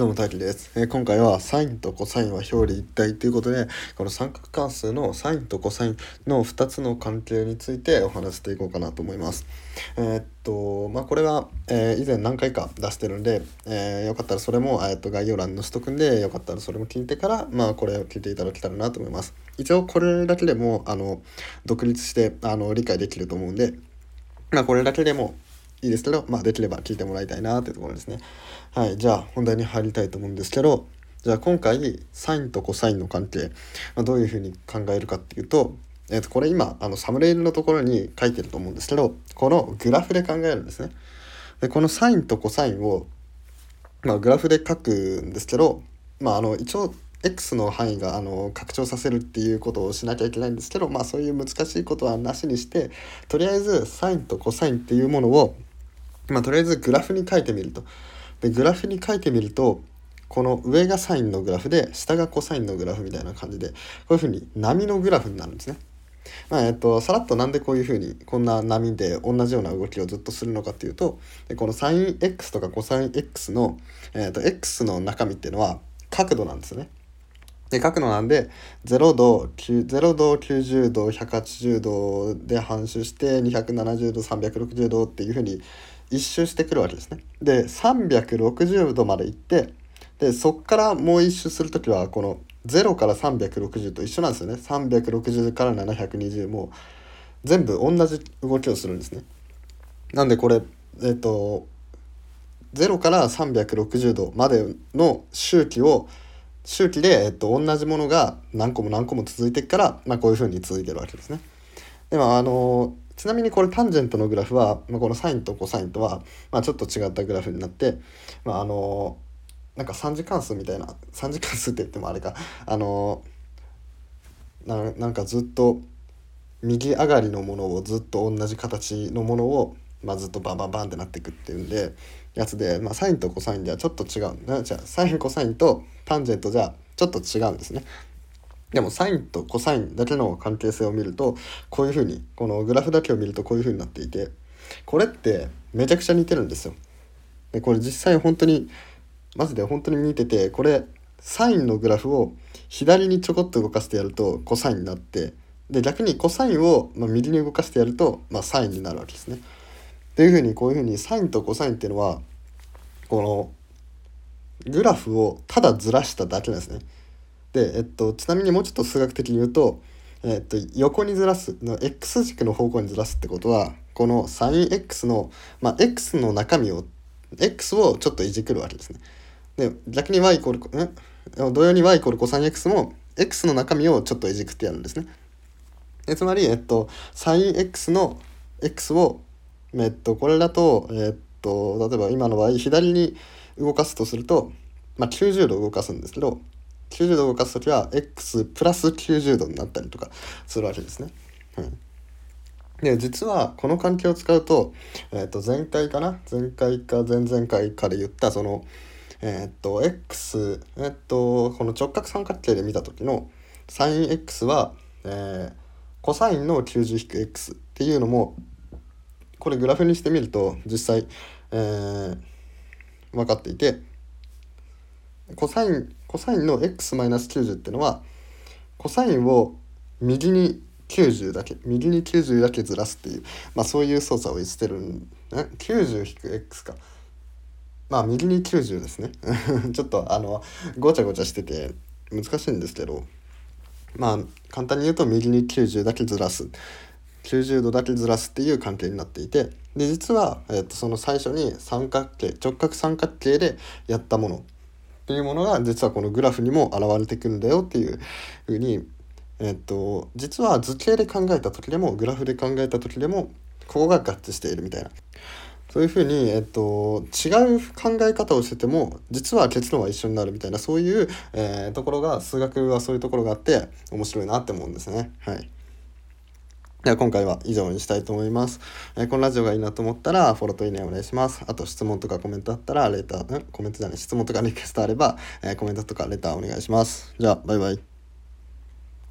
どうも、大輝です、えー、今回はサインとコサインは表裏一体ということで、この三角関数のサインとコサインの2つの関係についてお話していこうかなと思います。えー、っと、まあ、これは、えー、以前何回か出してるんで、えよかったらそれも、えっと概要欄に載せとくんで、よかったらそれも聞いてから、まあ、これを聞いていただけたらなと思います。一応、これだけでも、あの、独立して、あの、理解できると思うんで、まあ、これだけでも、いいですけど、まあ、できれば聞いてもらいたいなというところですね。はい、じゃあ本題に入りたいと思うんですけど、じゃあ今回サインとコサインの関係、まあ、どういうふうに考えるかっていうと、えー、とこれ今あのサムネイルのところに書いてると思うんですけどこのグラフで考えるんですね。でこのサインとコサインを、まあ、グラフで書くんですけど、まあ、あの一応 X の範囲があの拡張させるっていうことをしなきゃいけないんですけど、まあ、そういう難しいことはなしにしてとりあえずサインとコサインっていうものをまあ、とりあえずグラフに書いてみると。で、グラフに書いてみると、この上がサインのグラフで、下がコサインのグラフみたいな感じで、こういうふうに波のグラフになるんですね。まあ、えっと、さらっとなんでこういうふうに、こんな波で同じような動きをずっとするのかっていうと、このサイン X とかコサイン X の、えっと、X の中身っていうのは角度なんですね。で角度なんで0度0度90度180度で反射して270度360度っていうふうに一周してくるわけですね。で360度まで行ってでそっからもう一周する時はこの0から360と一緒なんですよね。360から720も全部同じ動きをするんですね。なんでこれえっと0から360度までの周期を周期で、えっと、同じものが何個も何個も続いていくから、まあ、こういうふうに続いてるわけですね。でもあのちなみにこれタンジェントのグラフは、まあ、このサインとコサインとは、まあ、ちょっと違ったグラフになって、まあ、あのなんか3次関数みたいな3次関数って言ってもあれかあのななんかずっと右上がりのものをずっと同じ形のものを、まあ、ずっとバンバンバンってなっていくっていうんでやつで、まあ、サインとコサインではちょっと違うじゃあサインコサインとタンジェントじゃちょっと違うんですね。でもサインとコサインだけの関係性を見るとこういうふうにこのグラフだけを見るとこういうふうになっていてこれってめちゃくちゃ似てるんですよ。でこれ実際本当にマジで本当に似ててこれサインのグラフを左にちょこっと動かしてやるとコサインになってで逆にコサインを、ま右に動かしてやると、まあ、サインになるわけですね。っていうふうにこういうふうにサインとコサインっていうのはこのグラフをただずらしただけなんですね。で、えっと、ちなみにもうちょっと数学的に言うと、えっと、横にずらすの x 軸の方向にずらすってことはこの sinx の、まあ、x の中身を x をちょっといじくるわけですね。で逆に y イコールん同様に y イコール cosx も x の中身をちょっといじくってやるんですね。でつまり、えっと、sinx の x を、えっと、これだと、えっと、例えば今の場合左に動かすとすると、まあ、90度動かすんですけど90度動かす時は x プラス90度になったりとかするわけですね。うん、で実はこの関係を使うと,、えー、と前回かな？前回か前々回から言ったそのえっ、と x えっ、とこの直角三角形で見た時の sinx は、えー、コサインの 90-x っていうのもこれグラフにしてみると実際、えー、分かっていてコサインコサインの x-90 っていうのはコサインを右に90だけ右に90だけずらすっていう、まあ、そういう操作をしてるん 90-x か。まあ右に90ですね。ちょっとあのごちゃごちゃしてて難しいんですけどまあ簡単に言うと右に90だけずらす。90度だけずらすっていう関係になっていてで実は、えー、とその最初に三角形直角三角形でやったもの。っていうものが実はこのグラフにも現れてくるんだよっていうふうに、えー、と実は図形で考えた時でもグラフで考えた時でもここが合致しているみたいな。そういうふうに、えっと、違う考え方をしてても実は結論は一緒になるみたいなそういう、えー、ところが数学はそういうところがあって面白いなって思うんですね。はいでは今回は以上にしたいと思います、えー、このラジオがいいなと思ったらフォローといいねお願いします。あと質問とかコメントあったらレター、んコメントじゃない質問とかリクエストあれば、えー、コメントとかレターお願いします。じゃあバイバイ。